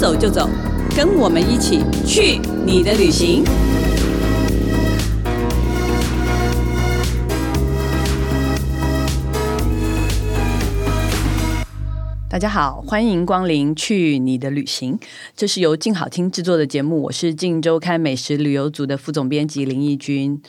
走就走，跟我们一起去你的旅行。大家好，欢迎光临去你的旅行。这是由静好听制作的节目，我是静周刊美食旅游组的副总编辑林义君。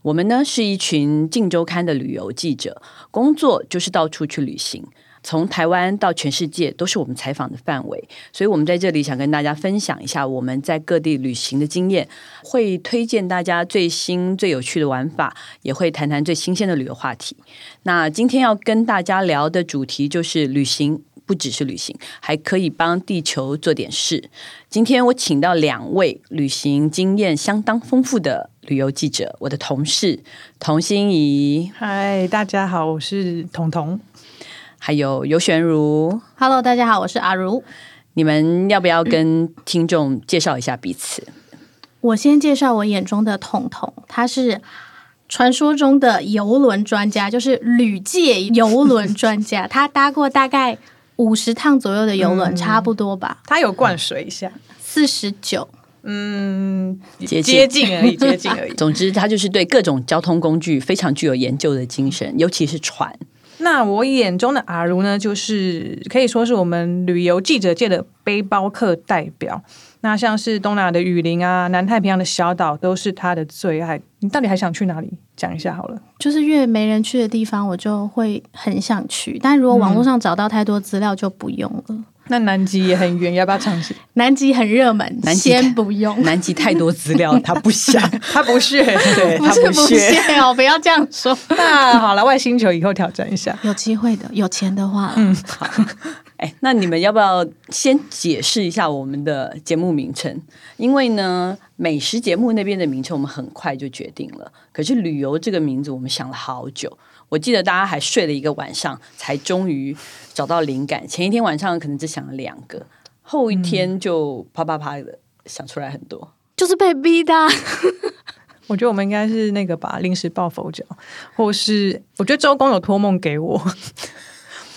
我们呢是一群静周刊的旅游记者，工作就是到处去旅行，从台湾到全世界都是我们采访的范围。所以，我们在这里想跟大家分享一下我们在各地旅行的经验，会推荐大家最新最有趣的玩法，也会谈谈最新鲜的旅游话题。那今天要跟大家聊的主题就是旅行。不只是旅行，还可以帮地球做点事。今天我请到两位旅行经验相当丰富的旅游记者，我的同事童心怡。嗨，大家好，我是彤彤。还有尤玄如。Hello，大家好，我是阿如。你们要不要跟听众介绍一下彼此？我先介绍我眼中的彤彤，他是传说中的游轮专家，就是旅界游轮专家。他搭过大概。五十趟左右的游轮，差不多吧。他有灌水一下，四十九，嗯，接近接近而已，接近而已。总之，他就是对各种交通工具非常具有研究的精神，尤其是船。那我眼中的阿如呢，就是可以说是我们旅游记者界的背包客代表。那像是东南亚的雨林啊，南太平洋的小岛，都是他的最爱。你到底还想去哪里？讲一下好了。就是越没人去的地方，我就会很想去。但如果网络上找到太多资料，就不用了。嗯、那南极也很远，要不要尝试？南极很热门，南先不用。南极太多资料，他不想，他不屑，对，不是不屑哦，不要这样说。那好了，外星球以后挑战一下，有机会的，有钱的话，嗯，好。哎，那你们要不要先解释一下我们的节目名称？因为呢，美食节目那边的名称我们很快就决定了，可是旅游这个名字我们想了好久。我记得大家还睡了一个晚上，才终于找到灵感。前一天晚上可能只想了两个，后一天就啪啪啪的想出来很多，就是被逼的。我觉得我们应该是那个吧，临时抱佛脚，或是我觉得周公有托梦给我。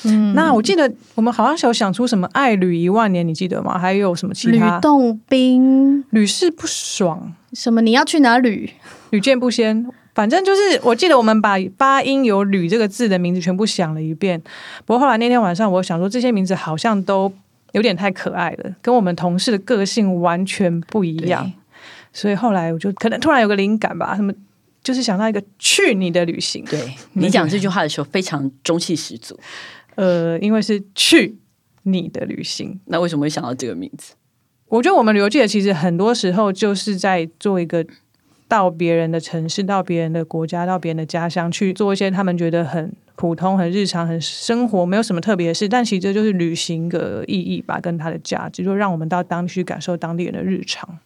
嗯，那我记得我们好像有想出什么“爱旅一万年”，你记得吗？还有什么其他？吕洞宾，屡试不爽，什么？你要去哪旅？屡见不鲜，反正就是我记得我们把发音有“吕”这个字的名字全部想了一遍。不过后来那天晚上，我想说这些名字好像都有点太可爱了，跟我们同事的个性完全不一样。所以后来我就可能突然有个灵感吧，什么就是想到一个“去你的旅行”。对，你讲这句话的时候非常中气十足。呃，因为是去你的旅行，那为什么会想到这个名字？我觉得我们旅游记者其实很多时候就是在做一个到别人的城市、到别人的国家、到别人的家乡去做一些他们觉得很普通、很日常、很生活，没有什么特别的事，但其实这就是旅行的意义吧，跟它的价值，就让我们到当地去感受当地人的日常。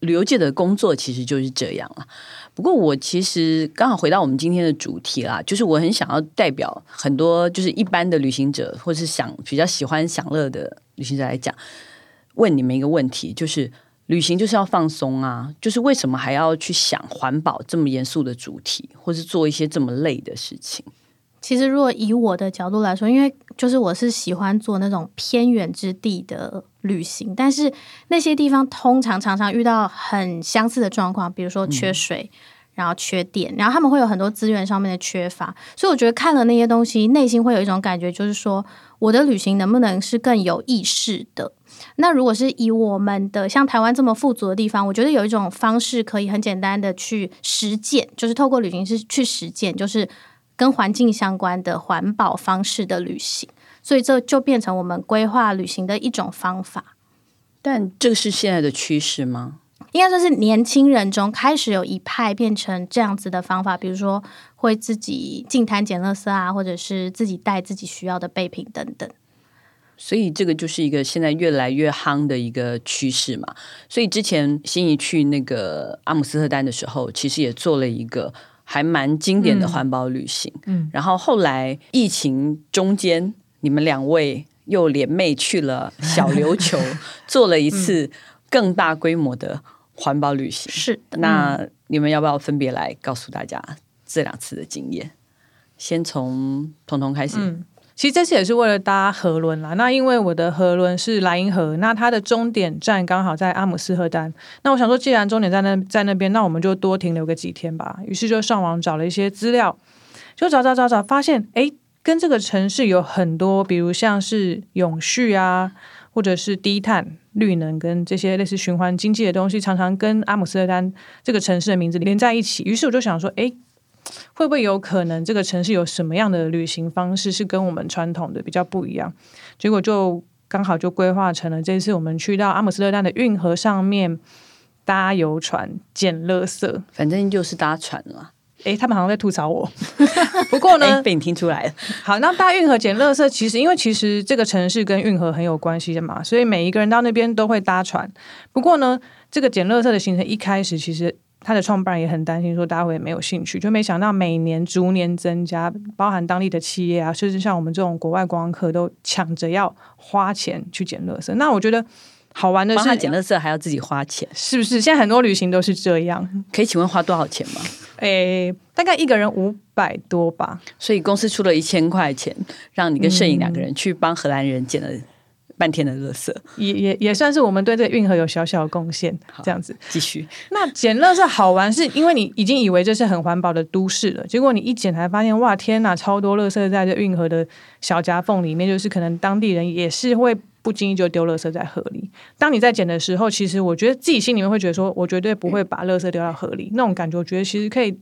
旅游界的工作其实就是这样了。不过我其实刚好回到我们今天的主题啦，就是我很想要代表很多就是一般的旅行者，或是想比较喜欢享乐的旅行者来讲，问你们一个问题：就是旅行就是要放松啊，就是为什么还要去想环保这么严肃的主题，或是做一些这么累的事情？其实，如果以我的角度来说，因为就是我是喜欢做那种偏远之地的旅行，但是那些地方通常常常遇到很相似的状况，比如说缺水，嗯、然后缺电，然后他们会有很多资源上面的缺乏，所以我觉得看了那些东西，内心会有一种感觉，就是说我的旅行能不能是更有意识的？那如果是以我们的像台湾这么富足的地方，我觉得有一种方式可以很简单的去实践，就是透过旅行是去实践，就是。跟环境相关的环保方式的旅行，所以这就变成我们规划旅行的一种方法。但这个是现在的趋势吗？应该说是年轻人中开始有一派变成这样子的方法，比如说会自己净滩捡垃圾啊，或者是自己带自己需要的备品等等。所以这个就是一个现在越来越夯的一个趋势嘛。所以之前心仪去那个阿姆斯特丹的时候，其实也做了一个。还蛮经典的环保旅行，嗯，嗯，然后后来疫情中间，你们两位又联袂去了小琉球，做了一次更大规模的环保旅行。是的，那你们要不要分别来告诉大家这两次的经验？先从彤彤开始。嗯，其实这次也是为了搭河轮啦。那因为我的河轮是莱茵河，那它的终点站刚好在阿姆斯特丹。那我想说，既然终点在那在那边，那我们就多停留个几天吧。于是就上网找了一些资料，就找找找找，发现哎，跟这个城市有很多，比如像是永续啊，或者是低碳、绿能跟这些类似循环经济的东西，常常跟阿姆斯特丹这个城市的名字连在一起。于是我就想说，哎。会不会有可能这个城市有什么样的旅行方式是跟我们传统的比较不一样？结果就刚好就规划成了这次我们去到阿姆斯特丹的运河上面搭游船捡垃圾，反正就是搭船了。诶，他们好像在吐槽我。不过呢，被你听出来了。好，那大运河捡垃圾，其实因为其实这个城市跟运河很有关系的嘛，所以每一个人到那边都会搭船。不过呢，这个捡垃圾的行程一开始其实。他的创办人也很担心，说大家会没有兴趣，就没想到每年逐年增加，包含当地的企业啊，甚至像我们这种国外观光客都抢着要花钱去捡垃圾。那我觉得好玩的是，捡垃圾还要自己花钱，是不是？现在很多旅行都是这样。可以请问花多少钱吗？诶，大概一个人五百多吧。所以公司出了一千块钱，让你跟摄影两个人去帮荷兰人捡了。半天的垃圾，也也也算是我们对这个运河有小小的贡献。这样子继续。那捡垃圾好玩，是因为你已经以为这是很环保的都市了，结果你一捡才发现，哇，天哪，超多垃圾在这运河的小夹缝里面，就是可能当地人也是会不经意就丢垃圾在河里。当你在捡的时候，其实我觉得自己心里面会觉得说，我绝对不会把垃圾丢到河里，那种感觉，我觉得其实可以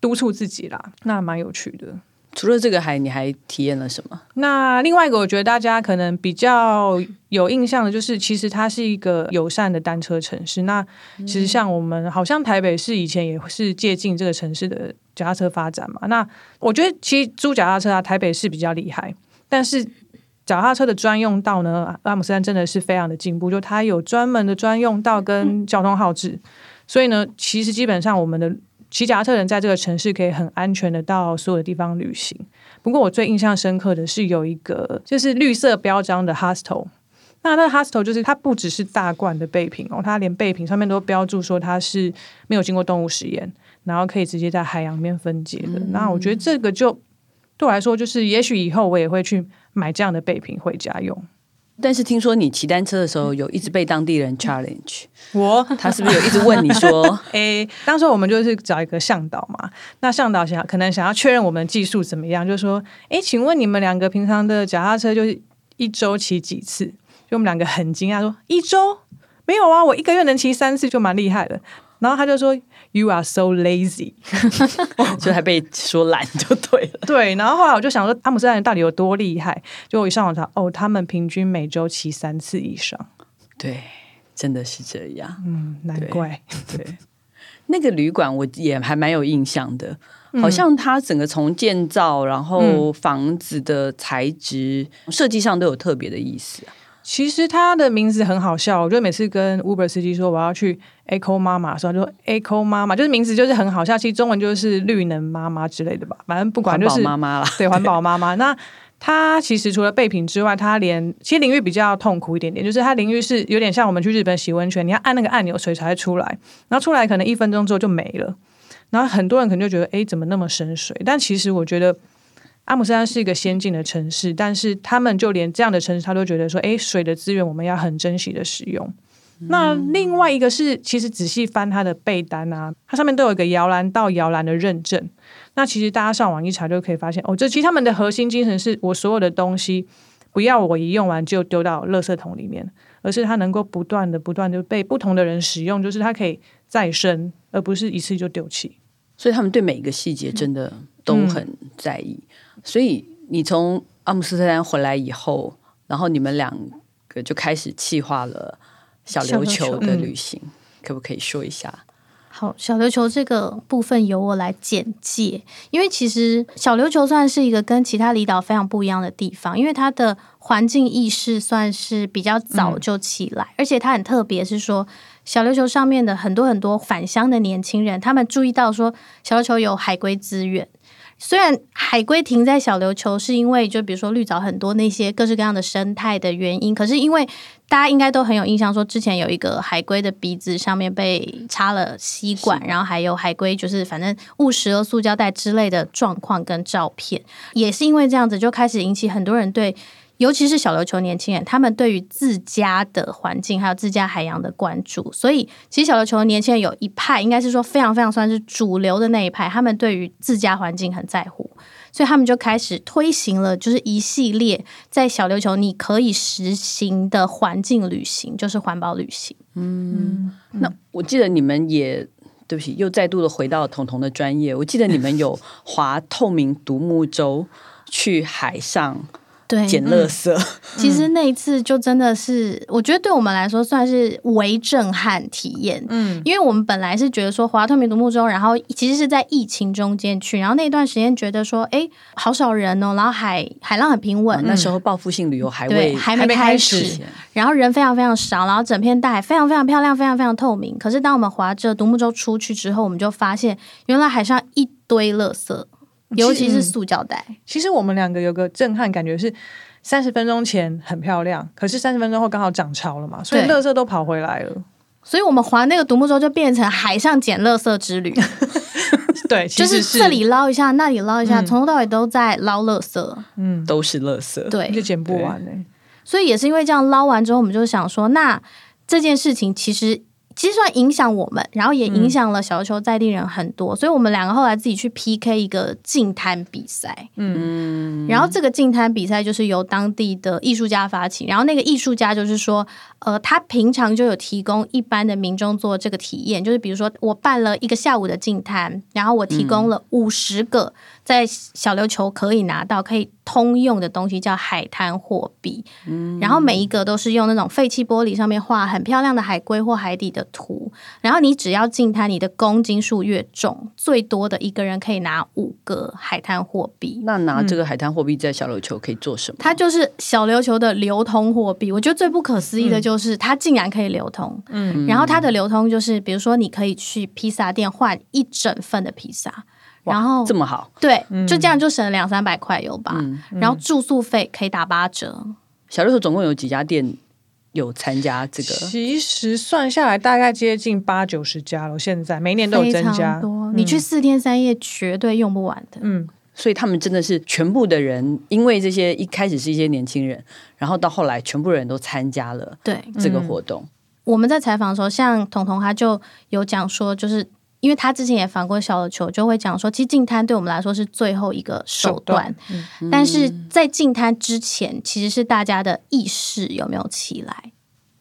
督促自己啦，那蛮有趣的。除了这个还，你还体验了什么？那另外一个，我觉得大家可能比较有印象的，就是其实它是一个友善的单车城市。那其实像我们，好像台北市以前也是借鉴这个城市的脚踏车发展嘛。那我觉得其实租脚踏车啊，台北市比较厉害，但是脚踏车的专用道呢，阿姆斯特丹真的是非常的进步，就它有专门的专用道跟交通号志，嗯、所以呢，其实基本上我们的。骑脚踏车人在这个城市可以很安全的到所有的地方旅行。不过我最印象深刻的是有一个就是绿色标章的 hostel。那那 hostel 就是它不只是大罐的备品哦，它连备品上面都标注说它是没有经过动物实验，然后可以直接在海洋里面分解的。嗯、那我觉得这个就对我来说，就是也许以后我也会去买这样的备品回家用。但是听说你骑单车的时候有一直被当地人 challenge，我？他是不是有一直问你说，诶、欸，当时我们就是找一个向导嘛，那向导想可能想要确认我们技术怎么样，就说，诶、欸，请问你们两个平常的脚踏车就是一周骑几次？就我们两个很惊讶说，一周？没有啊，我一个月能骑三次就蛮厉害的。然后他就说：“You are so lazy。”就还被说懒就对了。对，然后后来我就想说，阿姆斯特丹人到底有多厉害？就我一上网查，哦，他们平均每周骑三次以上。对，真的是这样。嗯，难怪。对，对那个旅馆我也还蛮有印象的，好像它整个从建造，然后房子的材质、嗯、设计上都有特别的意思。其实它的名字很好笑，我觉得每次跟 Uber 司机说我要去 Echo 妈妈的时候，就说 Echo 妈妈，就是名字就是很好笑。其实中文就是绿能妈妈之类的吧，反正不管就是妈妈啦，对，环保妈妈。那它其实除了备品之外，它连其实淋浴比较痛苦一点点，就是它淋浴是有点像我们去日本洗温泉，你要按那个按钮水才会出来，然后出来可能一分钟之后就没了。然后很多人可能就觉得，哎，怎么那么深水？但其实我觉得。阿姆斯特丹是一个先进的城市，但是他们就连这样的城市，他都觉得说：“诶，水的资源我们要很珍惜的使用。嗯”那另外一个是，其实仔细翻它的备单啊，它上面都有一个摇篮到摇篮的认证。那其实大家上网一查就可以发现，哦，这其实他们的核心精神是我所有的东西不要我一用完就丢到垃圾桶里面，而是它能够不断的、不断的被不同的人使用，就是它可以再生，而不是一次就丢弃。所以他们对每一个细节真的都很在意。嗯所以你从阿姆斯特丹回来以后，然后你们两个就开始计划了小琉球的旅行，嗯、可不可以说一下？好，小琉球这个部分由我来简介，因为其实小琉球算是一个跟其他离岛非常不一样的地方，因为它的环境意识算是比较早就起来，嗯、而且它很特别，是说小琉球上面的很多很多返乡的年轻人，他们注意到说小琉球有海龟资源。虽然海龟停在小琉球是因为就比如说绿藻很多那些各式各样的生态的原因，可是因为大家应该都很有印象，说之前有一个海龟的鼻子上面被插了吸管，然后还有海龟就是反正误食了塑胶袋之类的状况跟照片，也是因为这样子就开始引起很多人对。尤其是小琉球年轻人，他们对于自家的环境还有自家海洋的关注，所以其实小琉球的年轻人有一派，应该是说非常非常算是主流的那一派，他们对于自家环境很在乎，所以他们就开始推行了，就是一系列在小琉球你可以实行的环境旅行，就是环保旅行。嗯，那我记得你们也对不起，又再度的回到彤彤的专业，我记得你们有划透明独木舟去海上。对，捡垃圾。嗯，其实那一次就真的是，我觉得对我们来说算是微震撼体验。嗯，因为我们本来是觉得说划透明独木舟，然后其实是在疫情中间去，然后那段时间觉得说，哎，好少人哦，然后海海浪很平稳。那时候报复性旅游还未还没开始，然后人非常非常少，然后整片大海非常非常漂亮，非常非常透明。可是当我们划着独木舟出去之后，我们就发现原来海上一堆垃圾。尤其是塑胶袋。其实我们两个有个震撼感觉是，三十分钟前很漂亮，可是三十分钟后刚好涨潮了嘛，所以垃圾都跑回来了。所以我们划那个独木舟就变成海上捡垃圾之旅。对，是就是这里捞一下，那里捞一下，从、嗯、头到尾都在捞垃圾。嗯，都是垃圾。对，就捡不完呢。所以也是因为这样捞完之后，我们就想说，那这件事情其实。其实算影响我们，然后也影响了小琉球在地人很多，嗯、所以我们两个后来自己去 PK 一个净滩比赛。嗯，然后这个净滩比赛就是由当地的艺术家发起，然后那个艺术家就是说，呃，他平常就有提供一般的民众做这个体验，就是比如说我办了一个下午的净滩，然后我提供了五十个。在小琉球可以拿到可以通用的东西，叫海滩货币。嗯，然后每一个都是用那种废弃玻璃上面画很漂亮的海龟或海底的图。然后你只要进它，你的公斤数越重，最多的一个人可以拿五个海滩货币。那拿这个海滩货币在小琉球可以做什么？它就是小琉球的流通货币。我觉得最不可思议的就是它竟然可以流通。嗯，然后它的流通就是，比如说你可以去披萨店换一整份的披萨。然后这么好，对，就这样就省了两三百块有吧？然后住宿费可以打八折。小琉球总共有几家店有参加这个？其实算下来大概接近八九十家了。现在每年都有增加，多。嗯、你去四天三夜绝对用不完的。嗯，所以他们真的是全部的人，因为这些一开始是一些年轻人，然后到后来全部人都参加了对这个活动。嗯、我们在采访的时候，像彤彤他就有讲说，就是。因为他之前也访过小的球，就会讲说，其实净滩对我们来说是最后一个手段，手段嗯、但是在净滩之前，其实是大家的意识有没有起来？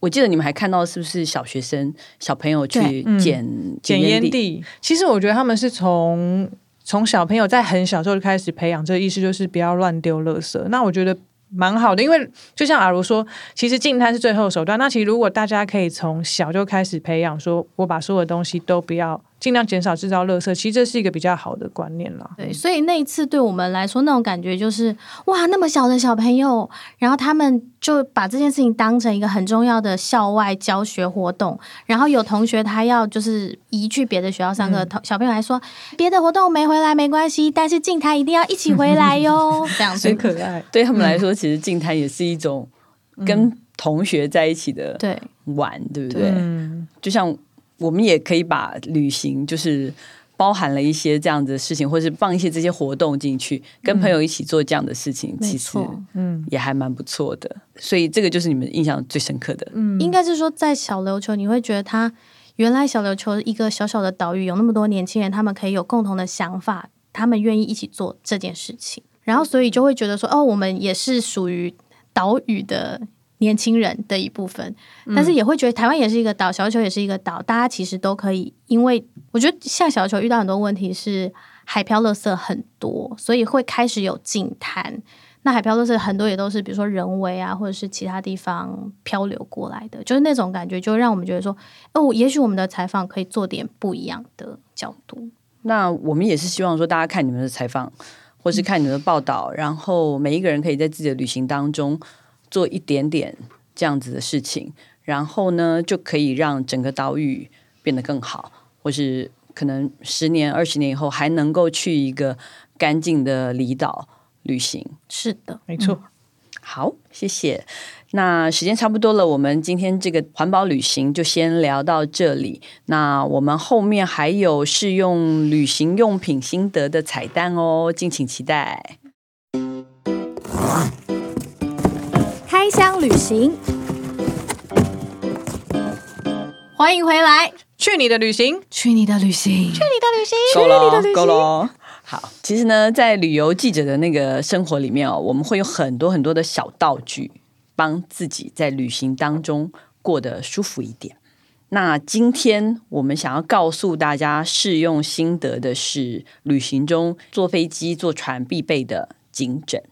我记得你们还看到是不是小学生小朋友去捡捡烟蒂？其实我觉得他们是从从小朋友在很小时候就开始培养这个意识，就是不要乱丢垃圾。那我觉得。蛮好的，因为就像阿如说，其实净滩是最后手段。那其实如果大家可以从小就开始培养，说我把所有的东西都不要，尽量减少制造垃圾，其实这是一个比较好的观念了。对，所以那一次对我们来说，那种感觉就是哇，那么小的小朋友，然后他们就把这件事情当成一个很重要的校外教学活动。然后有同学他要就是移去别的学校上课，嗯、小朋友还说别的活动没回来没关系，但是静态一定要一起回来哟，这样子很可爱。对他们来说。嗯其实静态也是一种跟同学在一起的对玩，嗯、对，不对？对，就像我们也可以把旅行，就是包含了一些这样子的事情，或是放一些这些活动进去，跟朋友一起做这样的事情，嗯、其实嗯也还蛮不错的。所以这个就是你们印象最深刻的。嗯，应该是说在小琉球，你会觉得它原来小琉球一个小小的岛屿，有那么多年轻人，他们可以有共同的想法，他们愿意一起做这件事情。然后，所以就会觉得说，哦，我们也是属于岛屿的年轻人的一部分，但是也会觉得台湾也是一个岛，小琉球也是一个岛，大家其实都可以。因为我觉得，像小琉球遇到很多问题是海漂垃圾很多，所以会开始有净滩。那海漂垃圾很多也都是，比如说人为啊，或者是其他地方漂流过来的，就是那种感觉，就让我们觉得说，哦，也许我们的采访可以做点不一样的角度。那我们也是希望说，大家看你们的采访。或是看你们的报道，然后每一个人可以在自己的旅行当中做一点点这样子的事情，然后呢就可以让整个岛屿变得更好，或是可能十年、二十年以后还能够去一个干净的离岛旅行。是的，没错。好，谢谢。那时间差不多了，我们今天这个环保旅行就先聊到这里。那我们后面还有试用旅行用品心得的彩蛋哦，敬请期待。开箱旅行，欢迎回来。去你的旅行，去你的旅行，去你的旅行，够了，够了。好，其实呢，在旅游记者的那个生活里面哦，我们会有很多很多的小道具，帮自己在旅行当中过得舒服一点。那今天我们想要告诉大家试用心得的是，旅行中坐飞机、坐船必备的颈枕。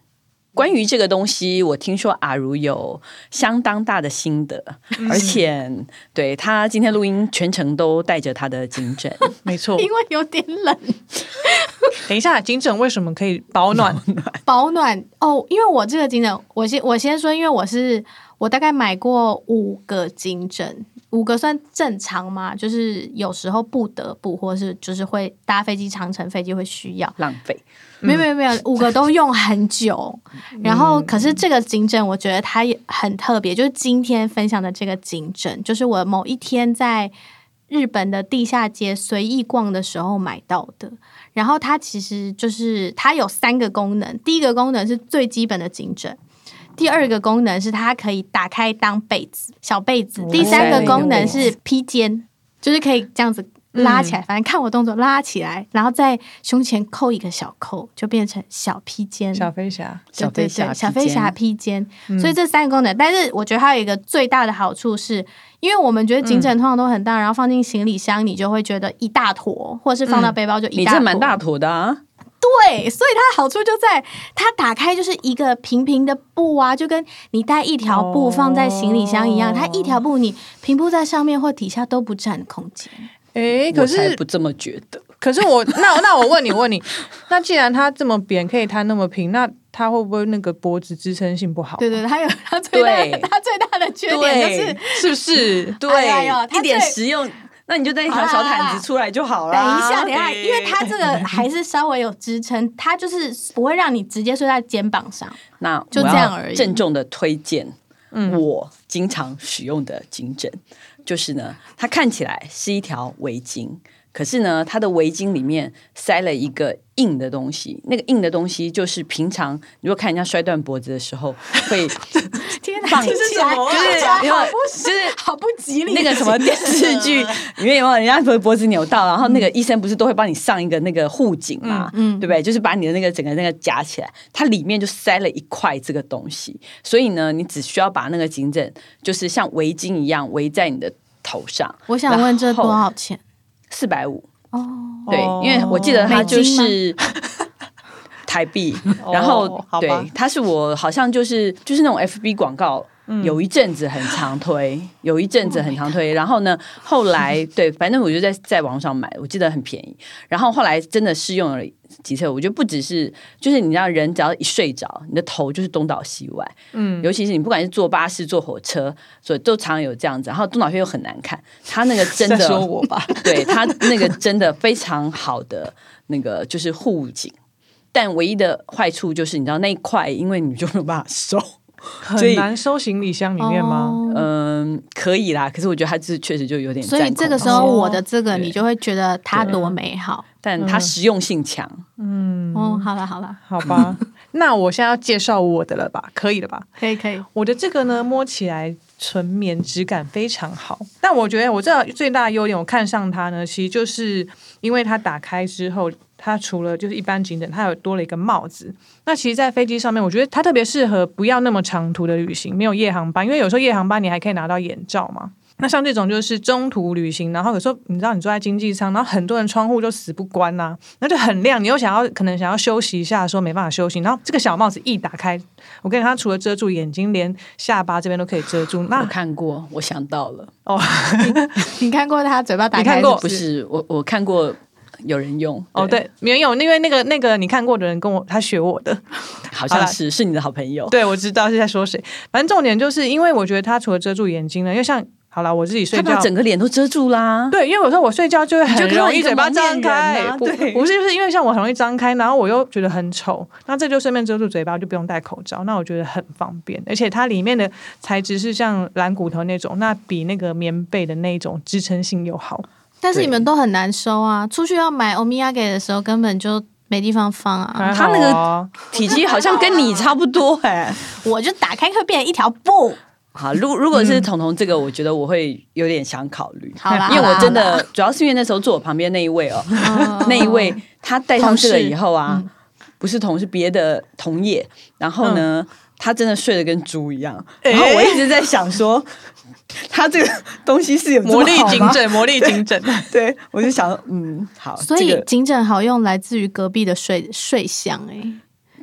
关于这个东西，我听说阿如有相当大的心得，嗯、而且对他今天录音全程都带着他的颈枕，没错，因为有点冷。等一下，颈枕为什么可以保暖？保暖哦，因为我这个颈枕，我先我先说，因为我是我大概买过五个颈枕。五个算正常吗？就是有时候不得不，或是就是会搭飞机长程飞机会需要浪费。没有没有没有，五个都用很久。然后可是这个颈枕，我觉得它也很特别。就是今天分享的这个颈枕，就是我某一天在日本的地下街随意逛的时候买到的。然后它其实就是它有三个功能。第一个功能是最基本的颈枕。第二个功能是它可以打开当被子，小被子。第三个功能是披肩，就是可以这样子拉起来。反正看我动作，拉起来，然后在胸前扣一个小扣，就变成小披肩。小飞侠，小飞侠，小飞侠披肩。所以这三个功能，但是我觉得它有一个最大的好处是，因为我们觉得颈枕通常都很大，然后放进行李箱，你就会觉得一大坨，或者是放到背包就一大坨。你这蛮大坨的啊。对，所以它的好处就在它打开就是一个平平的布啊，就跟你带一条布放在行李箱一样，哦、它一条布你平铺在上面或底下都不占空间。哎，可是我不这么觉得。可是我那那我问你，我问你，那既然它这么扁，可以摊那么平，那它会不会那个脖子支撑性不好？对对，它有它最大的它最大的缺点就是是不是？对，哎、一点实用。那你就带一条小毯子出来就好了。等一下，等一下，因为它这个还是稍微有支撑，它就是不会让你直接睡在肩膀上。那就这样而已。郑重的推荐，我经常使用的颈枕，就是呢，它看起来是一条围巾。可是呢，他的围巾里面塞了一个硬的东西，那个硬的东西就是平常如果看人家摔断脖子的时候会 放起来，就是好不吉利。那个什么电视剧 里面有没有人家脖脖子扭到，然后那个医生不是都会帮你上一个那个护颈嘛，嗯，对不对？就是把你的那个整个那个夹起来，它里面就塞了一块这个东西，所以呢，你只需要把那个颈枕就是像围巾一样围在你的头上。我想问这多少钱？四百五。哦，对，因为我记得它就是台币，然后对，他是我好像就是就是那种 FB 广告。有一阵子很常推，有一阵子很常推，然后呢，后来 对，反正我就在在网上买，我记得很便宜。然后后来真的试用了几次，我觉得不只是，就是你知道，人只要一睡着，你的头就是东倒西歪。嗯，尤其是你不管是坐巴士、坐火车，所以都常有这样子。然后东倒西歪又很难看，他那个真的 说我吧，对他那个真的非常好的那个就是护颈，但唯一的坏处就是你知道那一块，因为你就没有办法收。很难收行李箱里面吗？嗯，可以啦。可是我觉得它是确实就有点。所以这个时候我的这个你就会觉得它多美好，但它实用性强。嗯，哦，好了好了，好吧。那我现在要介绍我的了吧？可以了吧？可以可以。我的这个呢，摸起来纯棉质感非常好。但我觉得我这最大的优点，我看上它呢，其实就是因为它打开之后。它除了就是一般颈枕，它有多了一个帽子。那其实，在飞机上面，我觉得它特别适合不要那么长途的旅行，没有夜航班，因为有时候夜航班你还可以拿到眼罩嘛。那像这种就是中途旅行，然后有时候你知道你坐在经济舱，然后很多人窗户就死不关呐、啊，那就很亮，你又想要可能想要休息一下，说没办法休息，然后这个小帽子一打开，我跟你讲，它除了遮住眼睛，连下巴这边都可以遮住。那我看过，我想到了哦，你看过他嘴巴打开？你看过？不是我，我看过。有人用哦，对，没有，因为那个那个你看过的人跟我他学我的，好像是是你的好朋友。对，我知道是在说谁。反正重点就是因为我觉得它除了遮住眼睛呢，因为像。好了，我自己睡觉，他把整个脸都遮住啦。对，因为有时候我睡觉就会很容易嘴巴张开，啊、对，不是就是因为像我很容易张开，然后我又觉得很丑，那这就顺便遮住嘴巴，就不用戴口罩，那我觉得很方便。而且它里面的材质是像蓝骨头那种，那比那个棉被的那种支撑性又好。但是你们都很难收啊，出去要买欧米亚给的时候根本就没地方放啊。他那个体积好像跟你差不多哎，我就打开会变成一条布。好，如如果是彤彤这个，我觉得我会有点想考虑，好啦，因为我真的主要是因为那时候坐我旁边那一位哦，那一位他戴上这个以后啊，不是同是别的同业，然后呢，他真的睡得跟猪一样，然后我一直在想说，他这个东西是有魔力警枕，魔力警枕，对，我就想，嗯，好，所以警枕好用来自于隔壁的睡睡相，哎，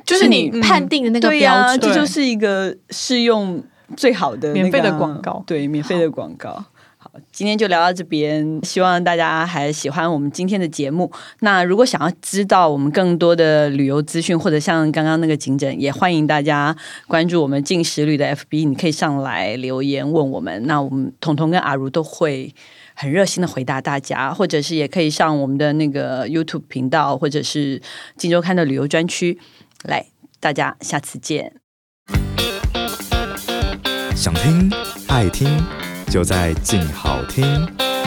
就是你判定的那个标准，这就是一个适用。最好的、那个、免费的广告，对，免费的广告。今天就聊到这边，希望大家还喜欢我们今天的节目。那如果想要知道我们更多的旅游资讯，或者像刚刚那个颈枕，也欢迎大家关注我们镜食旅的 FB，你可以上来留言问我们。那我们彤彤跟阿如都会很热心的回答大家，或者是也可以上我们的那个 YouTube 频道，或者是金周刊的旅游专区来。大家下次见。想听爱听，就在静好听。